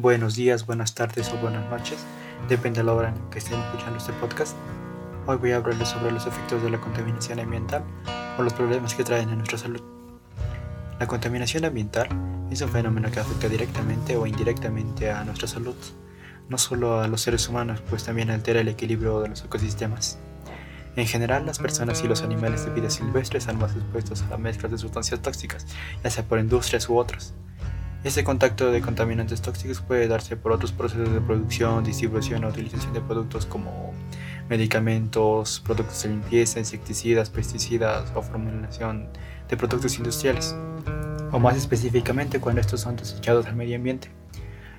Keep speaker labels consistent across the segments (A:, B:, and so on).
A: Buenos días, buenas tardes o buenas noches, depende de la hora en que estén escuchando este podcast. Hoy voy a hablarles sobre los efectos de la contaminación ambiental o los problemas que traen a nuestra salud. La contaminación ambiental es un fenómeno que afecta directamente o indirectamente a nuestra salud, no solo a los seres humanos, pues también altera el equilibrio de los ecosistemas. En general, las personas y los animales de vida silvestre están más expuestos a mezclas de sustancias tóxicas, ya sea por industrias u otras este contacto de contaminantes tóxicos puede darse por otros procesos de producción, distribución o utilización de productos como medicamentos, productos de limpieza, insecticidas, pesticidas o formulación de productos industriales, o más específicamente cuando estos son desechados al medio ambiente.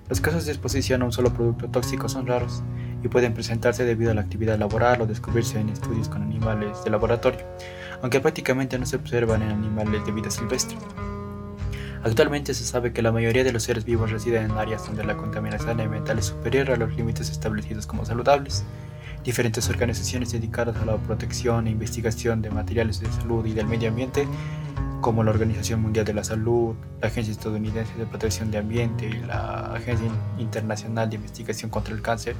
A: Los casos de exposición a un solo producto tóxico son raros y pueden presentarse debido a la actividad laboral o descubrirse en estudios con animales de laboratorio, aunque prácticamente no se observan en animales de vida silvestre. Actualmente se sabe que la mayoría de los seres vivos residen en áreas donde la contaminación ambiental es superior a los límites establecidos como saludables. Diferentes organizaciones dedicadas a la protección e investigación de materiales de salud y del medio ambiente, como la Organización Mundial de la Salud, la Agencia Estadounidense de Protección de Ambiente y la Agencia Internacional de Investigación contra el Cáncer,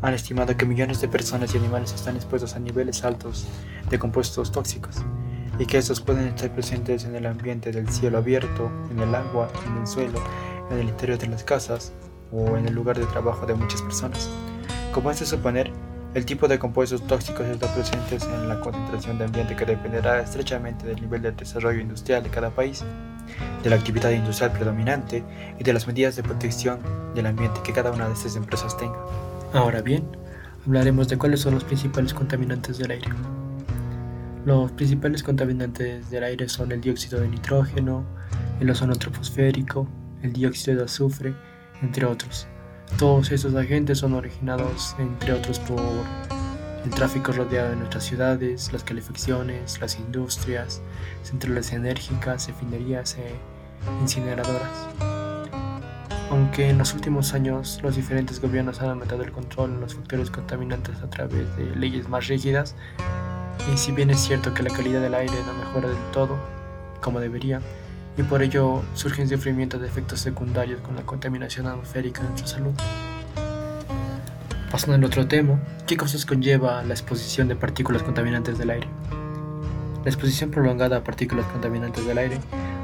A: han estimado que millones de personas y animales están expuestos a niveles altos de compuestos tóxicos y que estos pueden estar presentes en el ambiente del cielo abierto, en el agua, en el suelo, en el interior de las casas o en el lugar de trabajo de muchas personas. Como es de suponer, el tipo de compuestos tóxicos está presentes en la concentración de ambiente que dependerá estrechamente del nivel de desarrollo industrial de cada país, de la actividad industrial predominante y de las medidas de protección del ambiente que cada una de estas empresas tenga. Ahora bien, hablaremos de cuáles son los principales contaminantes del aire. Los principales contaminantes del aire son el dióxido de nitrógeno, el ozono troposférico, el dióxido de azufre, entre otros. Todos estos agentes son originados, entre otros, por el tráfico rodeado de nuestras ciudades, las calefacciones, las industrias, centrales enérgicas, refinerías e incineradoras. Aunque en los últimos años los diferentes gobiernos han aumentado el control en los factores contaminantes a través de leyes más rígidas, y si bien es cierto que la calidad del aire no mejora del todo, como debería, y por ello surgen sufrimientos de efectos secundarios con la contaminación atmosférica de nuestra salud. Pasando al otro tema, ¿qué cosas conlleva la exposición de partículas contaminantes del aire? La exposición prolongada a partículas contaminantes del aire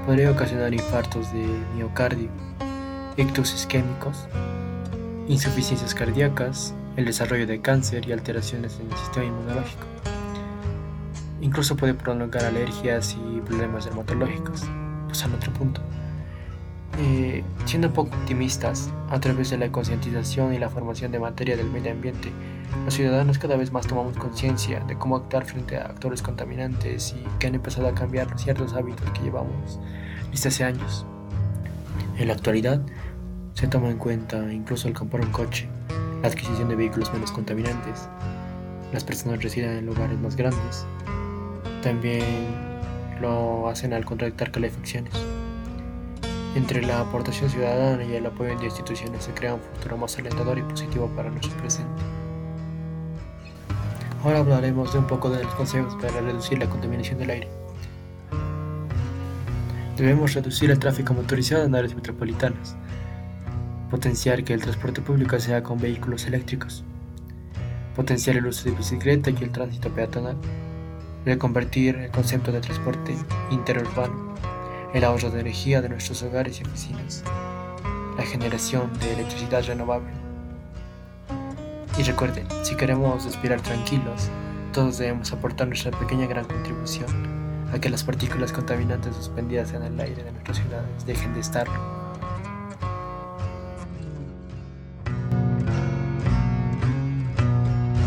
A: podría ocasionar infartos de miocardio, ictus isquémicos, insuficiencias cardíacas, el desarrollo de cáncer y alteraciones en el sistema inmunológico. Incluso puede prolongar alergias y problemas dermatológicos. Pues al otro punto. Eh, siendo poco optimistas, a través de la concientización y la formación de materia del medio ambiente, los ciudadanos cada vez más tomamos conciencia de cómo actuar frente a actores contaminantes y que han empezado a cambiar ciertos hábitos que llevamos desde hace años. En la actualidad, se toma en cuenta incluso el comprar un coche, la adquisición de vehículos menos contaminantes, las personas residen en lugares más grandes, también lo hacen al contratar calefacciones. Entre la aportación ciudadana y el apoyo de instituciones se crea un futuro más alentador y positivo para nuestro presente. Ahora hablaremos de un poco de los consejos para reducir la contaminación del aire. Debemos reducir el tráfico motorizado en áreas metropolitanas, potenciar que el transporte público sea con vehículos eléctricos, potenciar el uso de bicicleta y el tránsito peatonal, reconvertir el concepto de transporte interurbano, el ahorro de energía de nuestros hogares y oficinas, la generación de electricidad renovable. Y recuerden, si queremos respirar tranquilos, todos debemos aportar nuestra pequeña gran contribución a que las partículas contaminantes suspendidas en el aire de nuestras ciudades dejen de estarlo.